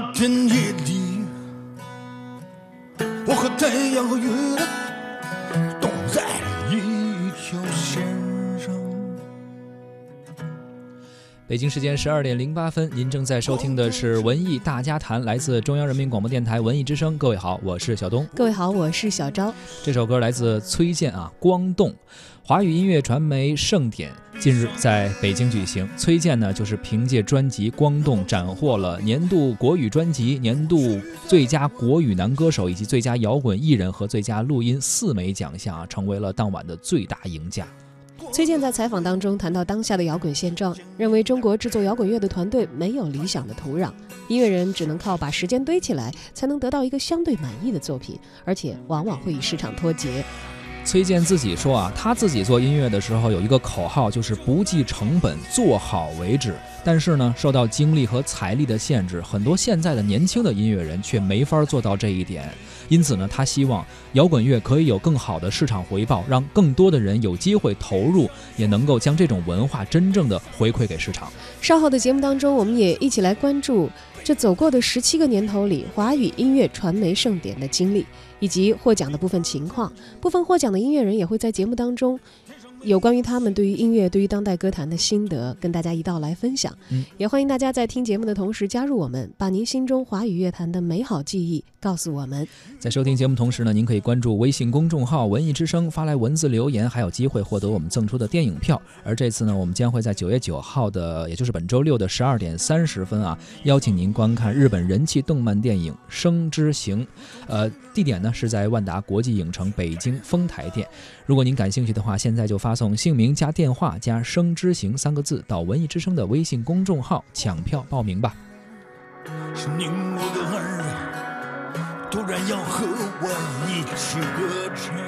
那天夜里，我和太阳和月亮都在一条线上。北京时间十二点零八分，您正在收听的是文艺大家谈，来自中央人民广播电台文艺之声。各位好，我是小东。各位好，我是小昭。这首歌来自崔健啊，《光动》。华语音乐传媒盛典近日在北京举行，崔健呢就是凭借专辑《光动》斩获了年度国语专辑、年度最佳国语男歌手以及最佳摇滚艺人和最佳录音四枚奖项啊，成为了当晚的最大赢家。崔健在采访当中谈到当下的摇滚现状，认为中国制作摇滚乐的团队没有理想的土壤，音乐人只能靠把时间堆起来，才能得到一个相对满意的作品，而且往往会与市场脱节。崔健自己说啊，他自己做音乐的时候有一个口号，就是不计成本，做好为止。但是呢，受到精力和财力的限制，很多现在的年轻的音乐人却没法做到这一点。因此呢，他希望摇滚乐可以有更好的市场回报，让更多的人有机会投入，也能够将这种文化真正的回馈给市场。稍后的节目当中，我们也一起来关注这走过的十七个年头里华语音乐传媒盛典的经历。以及获奖的部分情况，部分获奖的音乐人也会在节目当中。有关于他们对于音乐、对于当代歌坛的心得，跟大家一道来分享。嗯，也欢迎大家在听节目的同时加入我们，把您心中华语乐坛的美好记忆告诉我们。在收听节目同时呢，您可以关注微信公众号“文艺之声”，发来文字留言，还有机会获得我们赠出的电影票。而这次呢，我们将会在九月九号的，也就是本周六的十二点三十分啊，邀请您观看日本人气动漫电影《生之行》。呃，地点呢是在万达国际影城北京丰台店。如果您感兴趣的话，现在就发发送姓名加电话加“生之行”三个字到文艺之声的微信公众号抢票报名吧。是你我的儿，突然要和我一起歌唱。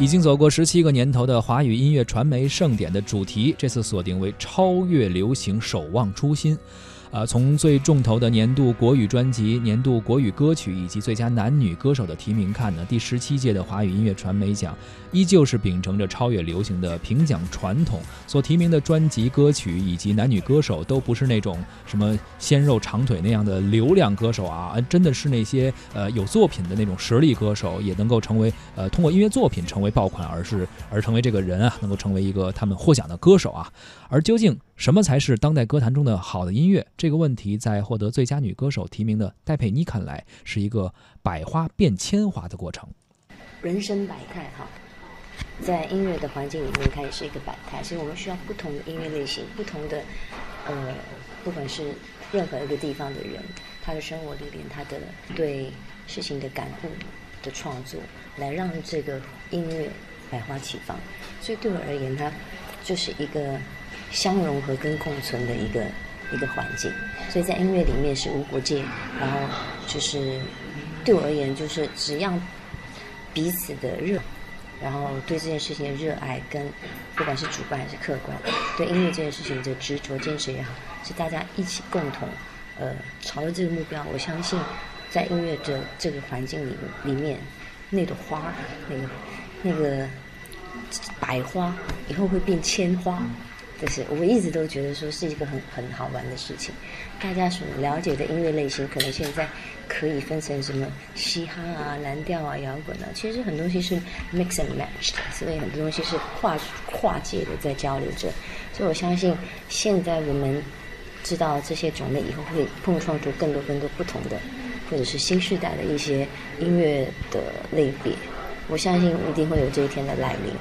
已经走过十七个年头的华语音乐传媒盛典的主题，这次锁定为超越流行，守望初心。啊，从最重头的年度国语专辑、年度国语歌曲以及最佳男女歌手的提名看呢，第十七届的华语音乐传媒奖依旧是秉承着超越流行的评奖传统，所提名的专辑歌曲以及男女歌手都不是那种什么鲜肉长腿那样的流量歌手啊，真的是那些呃有作品的那种实力歌手，也能够成为呃通过音乐作品成为爆款，而是而成为这个人啊，能够成为一个他们获奖的歌手啊。而究竟什么才是当代歌坛中的好的音乐？这个问题，在获得最佳女歌手提名的戴佩妮看来，是一个百花变千花的过程。人生百态哈，在音乐的环境里面，它也是一个百态，所以我们需要不同的音乐类型，不同的呃，不管是任何一个地方的人，他的生活里边，他的对事情的感悟的创作，来让这个音乐百花齐放。所以对我而言，它就是一个相融合跟共存的一个一个环境。所以在音乐里面是无国界，然后就是对我而言，就是只要彼此的热，然后对这件事情的热爱，跟不管是主观还是客观，对音乐这件事情的执着坚持也好，是大家一起共同呃朝着这个目标。我相信，在音乐的这个环境里里面，那朵花，那个那个百花，以后会变千花。就是我一直都觉得说是一个很很好玩的事情。大家所了解的音乐类型，可能现在可以分成什么嘻哈啊、蓝调啊、摇滚啊，其实很多东西是 mix and match 的，所以很多东西是跨跨界的在交流着。所以我相信，现在我们知道这些种类以后，会碰撞出更多更多不同的，或者是新时代的一些音乐的类别。我相信一定会有这一天的来临，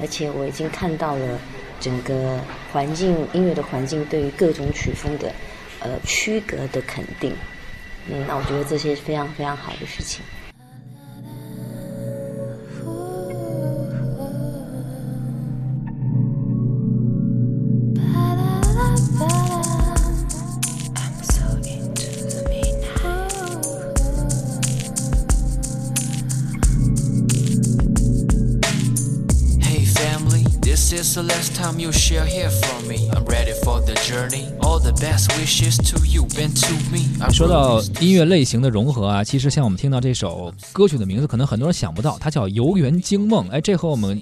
而且我已经看到了。整个环境音乐的环境对于各种曲风的呃区隔的肯定，嗯，那我觉得这些是非常非常好的事情。The last time you shall hear from me. I'm ready for the journey. All the best wishes to you and to me. I 说到音乐类型的融合啊，其实像我们听到这首歌曲的名字，可能很多人想不到，它叫《游园惊梦》。哎，这和我们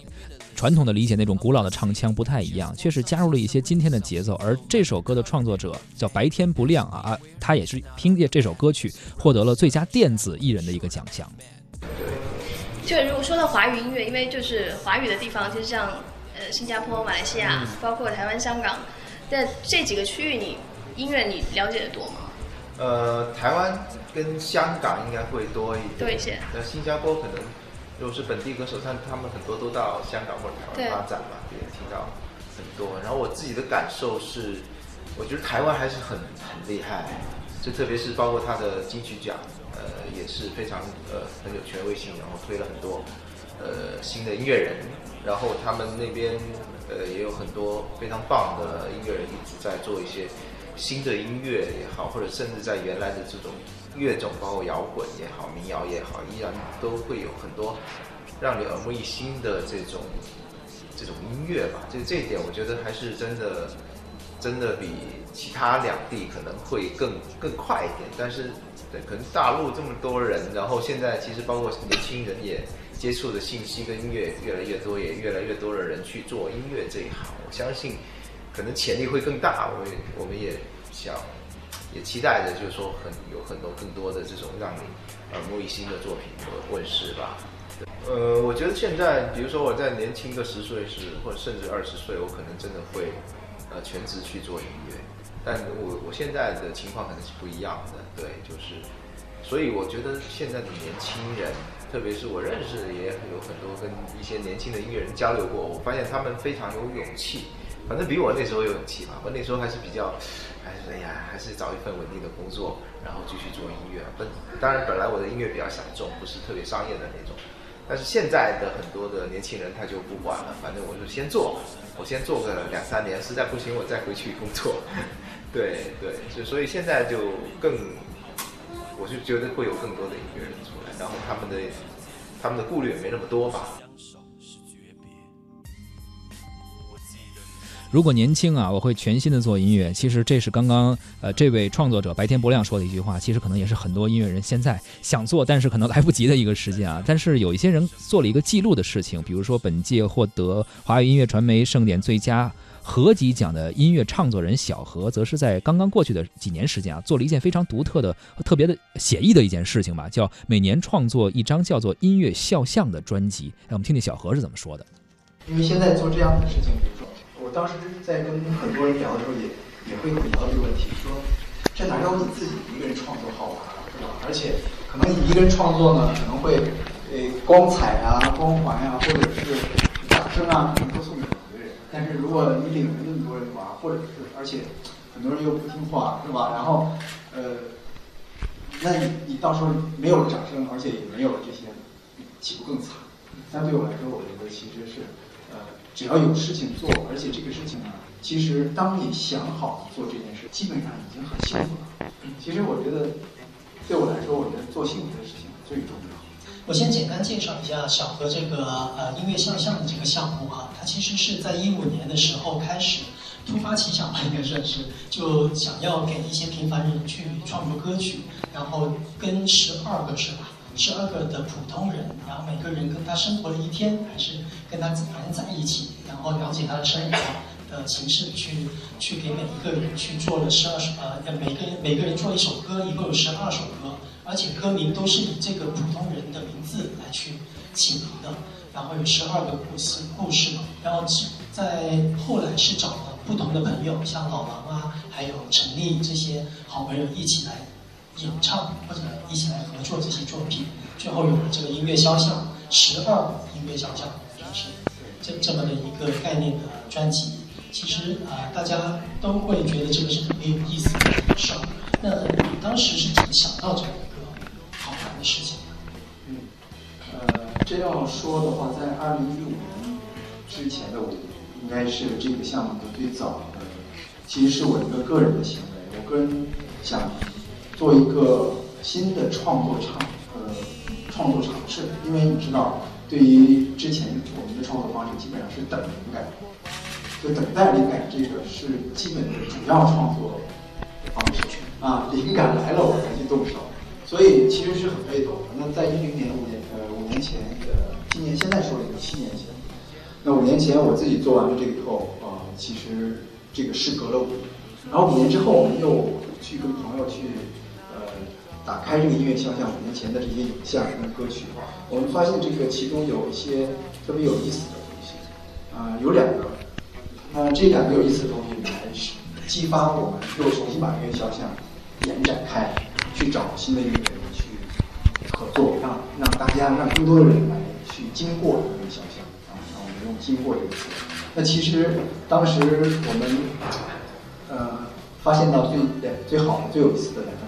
传统的理解那种古老的唱腔不太一样，确实加入了一些今天的节奏。而这首歌的创作者叫白天不亮啊啊，他也是凭借这首歌曲获得了最佳电子艺人的一个奖项。就如果说到华语音乐，因为就是华语的地方，其实像呃新加坡、马来西亚，包括台湾、香港，在这几个区域，你音乐你了解的多吗？呃，台湾跟香港应该会多一点，多一些。那新加坡可能如果是本地歌手，像他们很多都到香港或者台对湾发展嘛，也听到很多。然后我自己的感受是，我觉得台湾还是很很厉害，就特别是包括他的金曲奖，呃，也是非常呃很有权威性，然后推了很多呃新的音乐人，然后他们那边呃也有很多非常棒的音乐人一直在做一些新的音乐也好，或者甚至在原来的这种乐种，包括摇滚也好、民谣也好，依然都会有很多让你耳目一新的这种这种音乐吧。这这一点，我觉得还是真的真的比其他两地可能会更更快一点。但是，对，可能大陆这么多人，然后现在其实包括年轻人也接触的信息跟音乐越来越多，也越来越多的人去做音乐这一行。我相信可能潜力会更大。我也我们也想也期待着，就是说很有很多更多的这种让你耳目一新的作品问问世吧。呃，我觉得现在，比如说我在年轻个十岁时，或者甚至二十岁，我可能真的会呃全职去做音乐。但我我现在的情况可能是不一样的，对，就是，所以我觉得现在的年轻人，特别是我认识的也有很多跟一些年轻的音乐人交流过，我发现他们非常有勇气，反正比我那时候有勇气吧。我那时候还是比较，还是哎呀，还是找一份稳定的工作，然后继续做音乐。本当然本来我的音乐比较小众，不是特别商业的那种。但是现在的很多的年轻人他就不管了，反正我就先做，我先做个两三年，实在不行我再回去工作。对对，就所以现在就更，我就觉得会有更多的音乐人出来，然后他们的他们的顾虑也没那么多吧。如果年轻啊，我会全心的做音乐。其实这是刚刚呃这位创作者白天不亮说的一句话，其实可能也是很多音乐人现在想做，但是可能来不及的一个时间啊。但是有一些人做了一个记录的事情，比如说本届获得华语音乐传媒盛典最佳合集奖的音乐创作人小何，则是在刚刚过去的几年时间啊，做了一件非常独特的、特别的写意的一件事情吧，叫每年创作一张叫做《音乐肖像》的专辑。让我们听听小何是怎么说的。因为现在做这样的事情，比如说，当时在跟很多人聊的时候也，也会聊到这个问题，说这哪有你自己一个人创作好玩啊，是吧？而且可能你一个人创作呢，可能会呃光彩啊、光环呀、或者是掌声啊，可能都送给别人。但是如果你领着那么多人玩，或者是而且很多人又不听话，是吧？然后呃，那你你到时候没有掌声，而且也没有这些，岂不更惨？但对我来说，我觉得其实是，呃，只要有事情做，而且这个事情呢，其实当你想好做这件事，基本上已经很幸福了。其实我觉得，对我来说，我觉得做幸福的事情最重要。我先简单介绍一下小何这个呃音乐向上的这个项目哈，它其实是在一五年的时候开始突发奇想吧，应该算是就想要给一些平凡人去创作歌曲，然后跟十二个是吧？十二个的普通人，然后每个人跟他生活了一天，还是跟他反正在一起，然后了解他的生活的形式，去去给每一个人去做了十二首呃，每个人每个人做一首歌，一共有十二首歌，而且歌名都是以这个普通人的名字来去起名的，然后有十二个故事故事，然后在后来是找了不同的朋友，像老王啊，还有陈立这些好朋友一起来。演唱或者一起来合作这些作品，最后有了这个音乐肖像十二音乐肖像，就是这这么的一个概念的专辑。其实啊、大家都会觉得这个是很有意思的事儿。那你当时是怎么想到这么一个好玩的事情？嗯，呃，这样说的话，在二零一五年之前的我，应该是这个项目的最早的，其实是我一个个人的行为，我个人想。做一个新的创作尝，呃，创作尝试，因为你知道，对于之前我们的创作方式基本上是等灵感，就等待灵感这个是基本的主要创作方式啊，灵感来了我才去动手，所以其实是很被动的。那在一零年五年呃五年前的今年现在说了一个七年前，那五年前我自己做完了这个以后啊、其实这个事隔了五年，然后五年之后我们又去跟朋友去呃打开这个音乐肖像五年前的这些影像跟歌曲，我们发现这个其中有一些特别有意思的东西，啊、有两个。那这两个有意思的东西来激发我们又重新把音乐肖像延展开，去找新的音乐人去合作，让让大家让更多的人来去经过这个肖像啊，让我们用“经过”这个词。那其实当时我们呃发现到最两最好的、最有意思的两个？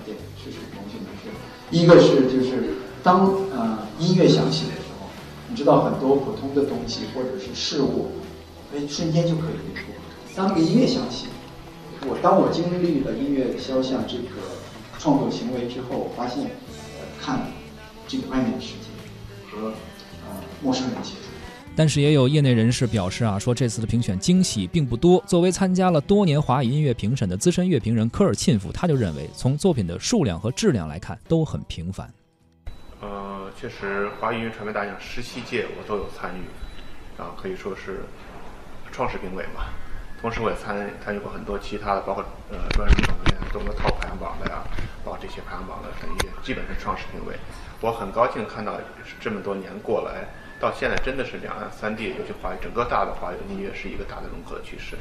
一个是就是当呃音乐响起的时候，你知道很多普通的东西或者是事物，哎瞬间就可以变过。当这个音乐响起，我当我经历了音乐肖像这个创作行为之后，我发现呃看这个外面的世界和呃陌生人接触。但是也有业内人士表示啊，说这次的评选惊喜并不多。作为参加了多年华语音乐评审的资深乐评人科尔沁夫，他就认为，从作品的数量和质量来看，都很平凡。呃，确实，华语音乐传媒大奖十七届我都有参与，啊，可以说是创始评委嘛。同时，我也参参与过很多其他的，包括呃专业总监、中国 Top 排行榜的呀，包括这些排行榜的审阅，基本是创始评委。我很高兴看到这么多年过来，到现在真的是两岸三地，尤其华语整个大的华语音乐是一个大的融合的趋势。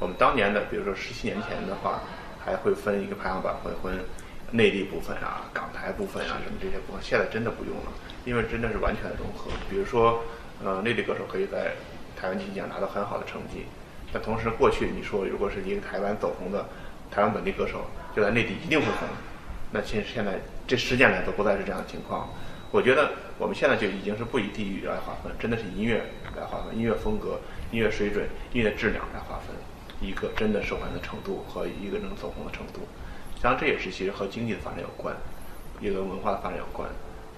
我们当年的，比如说十七年前的话，还会分一个排行榜会分内地部分啊、港台部分啊什么这些部分，现在真的不用了，因为真的是完全的融合。比如说，呃，内地歌手可以在台湾金曲奖拿到很好的成绩，但同时过去你说如果是一个台湾走红的台湾本地歌手，就在内地一定会红。那其实现在这十年来都不再是这样的情况。我觉得我们现在就已经是不以地域来划分，真的是以音乐来划分，音乐风格、音乐水准、音乐质量来划分一个真的受欢迎的程度和一个能走红的程度。当然，这也是其实和经济的发展有关，也跟文化的发展有关，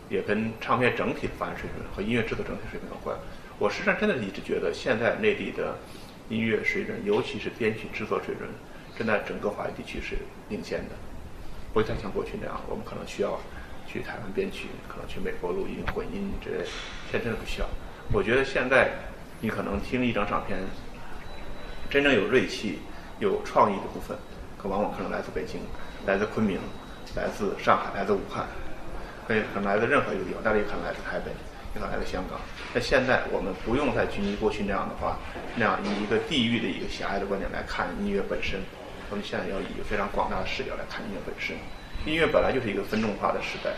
也跟唱片整体的发展水准和音乐制作整体水平有关。我实际上真的一直觉得，现在内地的音乐水准，尤其是编曲制作水准，正在整个华语地区是领先的。不再像过去那样，我们可能需要去台湾编曲，可能去美国录音、混音之类，现在真的不需要。我觉得现在你可能听一张唱片，真正有锐气、有创意的部分，可往往可能来自北京、来自昆明、来自上海、来自武汉，可以可能来自任何一个地方，当然也可能来自台北，也可能来自香港。那现在我们不用再拘泥过去那样的话，那样以一个地域的一个狭隘的观点来看音乐本身。我们现在要以非常广大的视角来看音乐本身。音乐本来就是一个分众化的时代。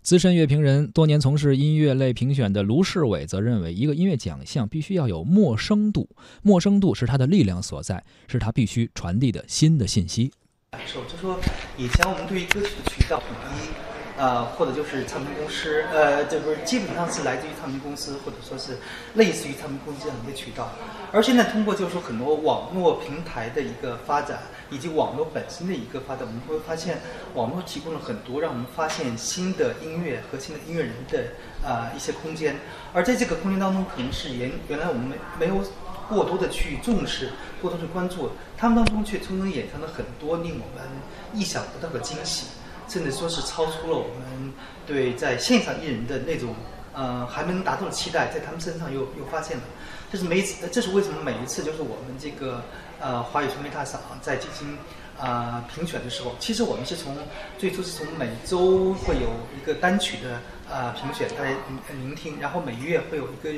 资深乐评人、多年从事音乐类评选的卢世伟则认为，一个音乐奖项必须要有陌生度，陌生度是它的力量所在，是它必须传递的新的信息。感受就说，以前我们对于歌曲的渠道统一，呃，或者就是唱片公司，呃，这不是基本上是来自于唱片公司，或者说是类似于唱片公司这样一个渠道。而现在通过就是说很多网络平台的一个发展，以及网络本身的一个发展，我们会发现网络提供了很多让我们发现新的音乐和新的音乐人的、呃、一些空间。而在这个空间当中，可能是原原来我们没没有过多的去重视，过多的关注，他们当中却从中衍生了很多令我们意想不到的惊喜，甚至说是超出了我们对在线上艺人的那种呃还没能达到的期待，在他们身上又又发现了。这是每一次，这是为什么每一次就是我们这个呃华语传媒大赏在进行、呃、评选的时候，其实我们是从最初是从每周会有一个单曲的、呃、评选，大家聆听，然后每月会有一个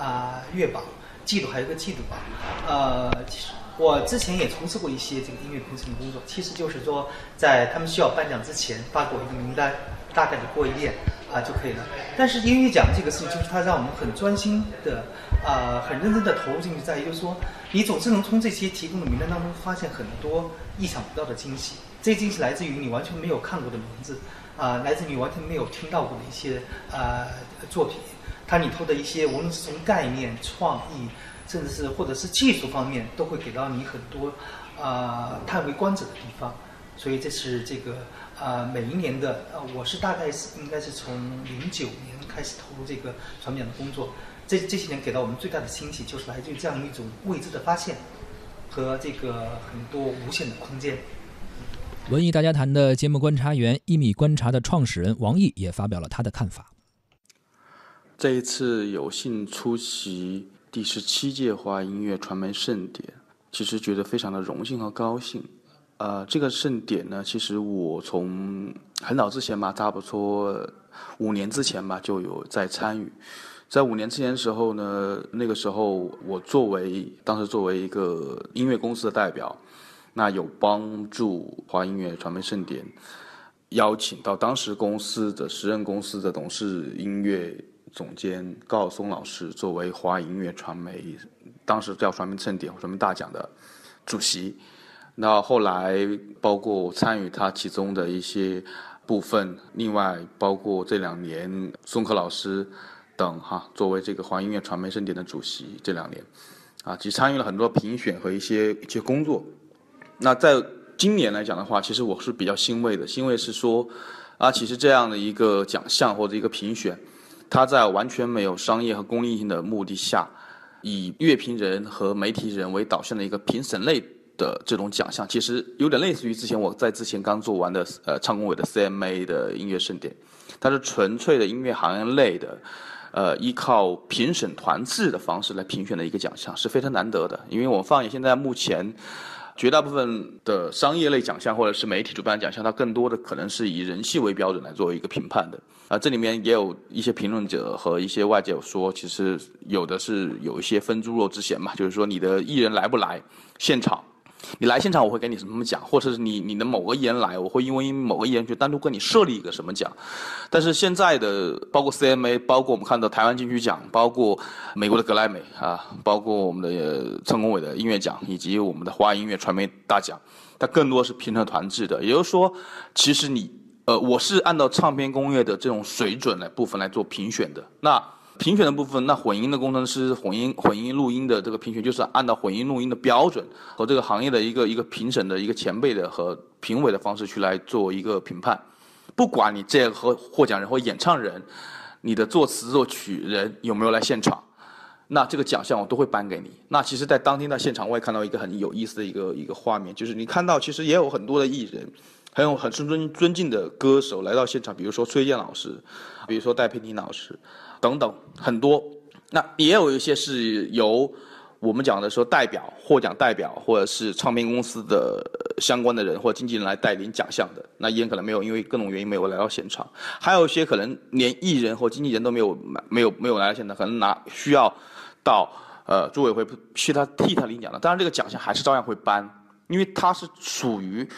啊、呃、月榜，季度还有一个季度榜，呃，其实我之前也从事过一些这个音乐评审的工作，其实就是说在他们需要颁奖之前发给我一个名单，大概的过一遍。啊、就可以了。但是音乐奖这个事情，就是它让我们很专心的。啊、很认真的投入进去，在于就是说，你总是能从这些提供的名单当中发现很多意想不到的惊喜。这些惊喜来自于你完全没有看过的名字，啊、来自于你完全没有听到过的一些呃作品。它里头的一些，无论是从概念、创意，甚至是或者是技术方面，都会给到你很多啊、叹为观止的地方。所以这是这个啊、呃、每一年的呃，我是大概是应该是从零九年开始投入这个传媒奖的工作。这这些年给到我们最大的惊喜，就是来自于这样一种未知的发现，和这个很多无限的空间。文艺大家谈的节目观察员一米观察的创始人王毅也发表了他的看法。这一次有幸出席第十七届华音乐传媒盛典，其实觉得非常的荣幸和高兴。呃，这个盛典呢，其实我从很早之前吧，差不多五年之前吧，就有在参与。在五年之前的时候呢，那个时候我作为当时作为一个音乐公司的代表，那有帮助华音乐传媒盛典邀请到当时公司的时任公司的董事音乐。总监高晓松老师作为华音乐传媒当时叫传媒盛典或传媒大奖的主席，那后来包括参与他其中的一些部分，另外包括这两年宋柯老师等哈作为这个华音乐传媒盛典的主席这两年，啊，其实参与了很多评选和一些一些工作。那在今年来讲的话，其实我是比较欣慰的，欣慰是说啊，其实这样的一个奖项或者一个评选。它在完全没有商业和公益性的目的下，以乐评人和媒体人为导向的一个评审类的这种奖项，其实有点类似于之前我在之前刚做完的呃唱工委的 CMA 的音乐盛典，它是纯粹的音乐行业类的，呃依靠评审团制的方式来评选的一个奖项，是非常难得的。因为我放眼现在目前。绝大部分的商业类奖项或者是媒体主办奖项，它更多的可能是以人气为标准来作为一个评判的。啊，这里面也有一些评论者和一些外界有说，其实有的是有一些分猪肉之嫌嘛，就是说你的艺人来不来现场。你来现场，我会给你什么奖，或者是你你的某个艺人来，我会因为某个艺人去单独跟你设立一个什么奖。但是现在的包括 CMA，包括我们看到台湾金曲奖，包括美国的格莱美啊，包括我们的成功委的音乐奖，以及我们的华音乐传媒大奖，它更多是评审团制的。也就是说，其实你呃，我是按照唱片工业的这种水准来部分来做评选的。那评选的部分，那混音的工程师、混音混音录音的这个评选，就是按照混音录音的标准和这个行业的一个一个评审的一个前辈的和评委的方式去来做一个评判。不管你这个获奖人或演唱人，你的作词作曲人有没有来现场，那这个奖项我都会颁给你。那其实，在当天的现场，我也看到一个很有意思的一个一个画面，就是你看到其实也有很多的艺人，还有很尊尊敬的歌手来到现场，比如说崔健老师，比如说戴佩妮老师。等等很多，那也有一些是由我们讲的说代表获奖代表或者是唱片公司的相关的人或经纪人来带领奖项的，那艺人可能没有因为各种原因没有来到现场，还有一些可能连艺人或经纪人都没有没有没有来到现场，可能拿需要到呃组委会去他替他领奖的，当然这个奖项还是照样会颁，因为它是属于。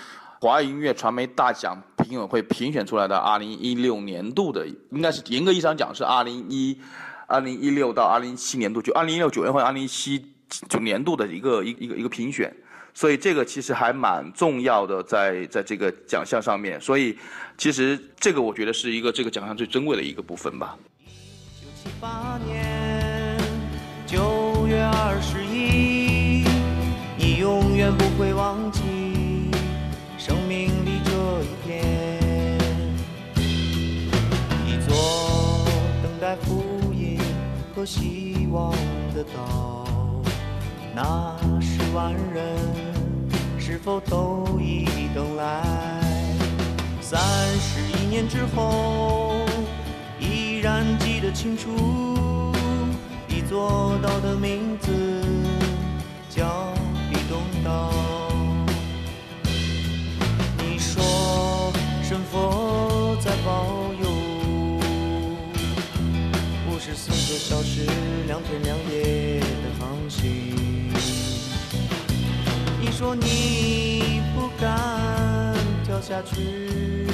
华语音乐传媒大奖评委会评选出来的二零一六年度的，应该是严格意义上讲是二零一二零一六到二零一七年度，就二零一六九月份、二零一七九年度的一个一一个一个评选，所以这个其实还蛮重要的，在在这个奖项上面，所以其实这个我觉得是一个这个奖项最珍贵的一个部分吧。一九七八年九月二十一，你永远不会忘记。在福音和希望的岛，那十万人是否都已等来？三十一年之后，依然记得清楚，一座岛的名字叫比东岛。你说，神佛在保个小时，两天两夜的航行。你说你不敢跳下去。